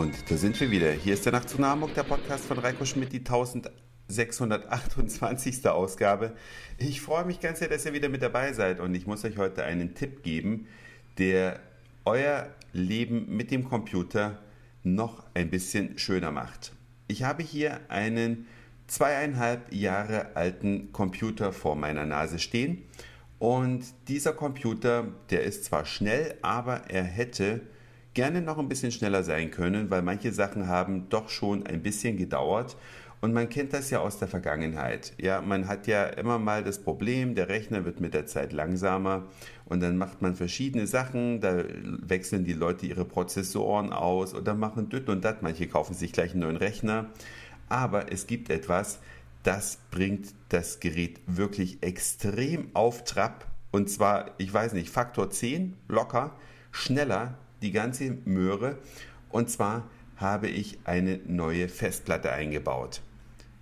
Da sind wir wieder. Hier ist der Nachtzug nach Hamburg, der Podcast von Reiko Schmidt, die 1628. Ausgabe. Ich freue mich ganz sehr, dass ihr wieder mit dabei seid und ich muss euch heute einen Tipp geben, der euer Leben mit dem Computer noch ein bisschen schöner macht. Ich habe hier einen zweieinhalb Jahre alten Computer vor meiner Nase stehen und dieser Computer, der ist zwar schnell, aber er hätte gerne noch ein bisschen schneller sein können, weil manche Sachen haben doch schon ein bisschen gedauert. Und man kennt das ja aus der Vergangenheit. Ja, man hat ja immer mal das Problem, der Rechner wird mit der Zeit langsamer und dann macht man verschiedene Sachen, da wechseln die Leute ihre Prozessoren aus oder machen düt und dat. Manche kaufen sich gleich einen neuen Rechner. Aber es gibt etwas, das bringt das Gerät wirklich extrem auf Trab. Und zwar, ich weiß nicht, Faktor 10 locker, schneller die ganze Möhre. Und zwar habe ich eine neue Festplatte eingebaut.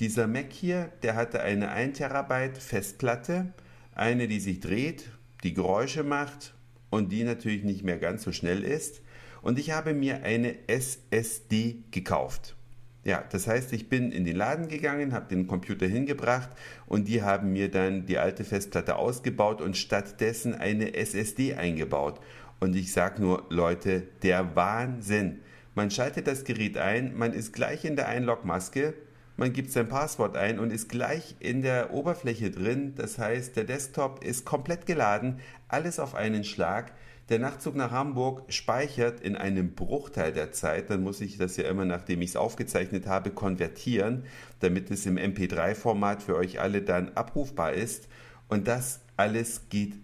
Dieser Mac hier, der hatte eine 1 Terabyte Festplatte, eine, die sich dreht, die Geräusche macht und die natürlich nicht mehr ganz so schnell ist. Und ich habe mir eine SSD gekauft. Ja, das heißt, ich bin in den Laden gegangen, habe den Computer hingebracht und die haben mir dann die alte Festplatte ausgebaut und stattdessen eine SSD eingebaut. Und ich sage nur, Leute, der Wahnsinn. Man schaltet das Gerät ein, man ist gleich in der Einlogmaske, man gibt sein Passwort ein und ist gleich in der Oberfläche drin. Das heißt, der Desktop ist komplett geladen, alles auf einen Schlag. Der Nachtzug nach Hamburg speichert in einem Bruchteil der Zeit, dann muss ich das ja immer, nachdem ich es aufgezeichnet habe, konvertieren, damit es im MP3-Format für euch alle dann abrufbar ist. Und das alles geht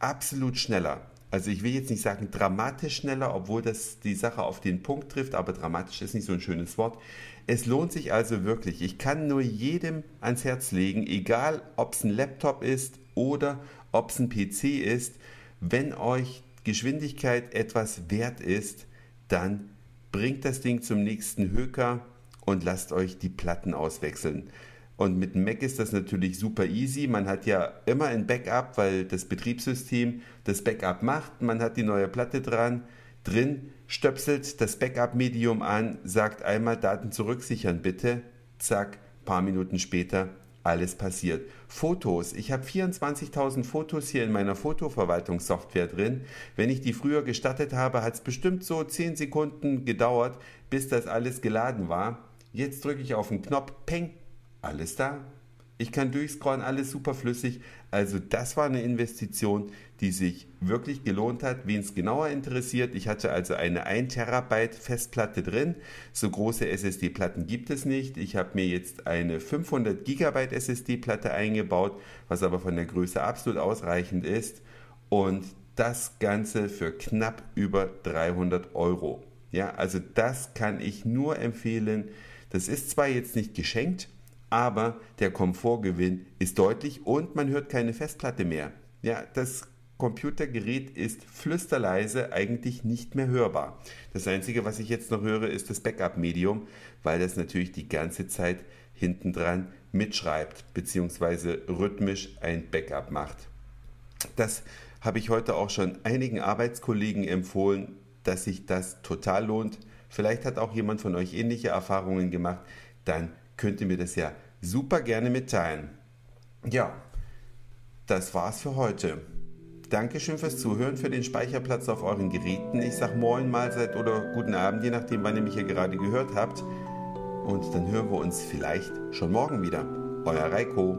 absolut schneller. Also ich will jetzt nicht sagen dramatisch schneller, obwohl das die Sache auf den Punkt trifft, aber dramatisch ist nicht so ein schönes Wort. Es lohnt sich also wirklich. Ich kann nur jedem ans Herz legen, egal ob es ein Laptop ist oder ob es ein PC ist, wenn euch Geschwindigkeit etwas wert ist, dann bringt das Ding zum nächsten Höker und lasst euch die Platten auswechseln. Und mit Mac ist das natürlich super easy. Man hat ja immer ein Backup, weil das Betriebssystem das Backup macht. Man hat die neue Platte dran, drin, stöpselt das Backup-Medium an, sagt einmal Daten zurücksichern bitte. Zack, paar Minuten später alles passiert. Fotos. Ich habe 24.000 Fotos hier in meiner Fotoverwaltungssoftware drin. Wenn ich die früher gestattet habe, hat es bestimmt so 10 Sekunden gedauert, bis das alles geladen war. Jetzt drücke ich auf den Knopf, peng, alles da. Ich kann durchscrollen, alles super flüssig. Also das war eine Investition, die sich wirklich gelohnt hat. Wen es genauer interessiert, ich hatte also eine 1 Terabyte Festplatte drin. So große SSD-Platten gibt es nicht. Ich habe mir jetzt eine 500 Gigabyte SSD-Platte eingebaut, was aber von der Größe absolut ausreichend ist. Und das Ganze für knapp über 300 Euro. Ja, also das kann ich nur empfehlen. Das ist zwar jetzt nicht geschenkt, aber der Komfortgewinn ist deutlich und man hört keine Festplatte mehr. Ja, das Computergerät ist flüsterleise eigentlich nicht mehr hörbar. Das Einzige, was ich jetzt noch höre, ist das Backup-Medium, weil das natürlich die ganze Zeit hintendran mitschreibt, beziehungsweise rhythmisch ein Backup macht. Das habe ich heute auch schon einigen Arbeitskollegen empfohlen, dass sich das total lohnt. Vielleicht hat auch jemand von euch ähnliche Erfahrungen gemacht. Dann könnt ihr mir das ja super gerne mitteilen. Ja, das war's für heute. Dankeschön fürs Zuhören, für den Speicherplatz auf euren Geräten. Ich sag Moin, Mahlzeit oder guten Abend, je nachdem, wann ihr mich hier gerade gehört habt. Und dann hören wir uns vielleicht schon morgen wieder. Euer Reiko.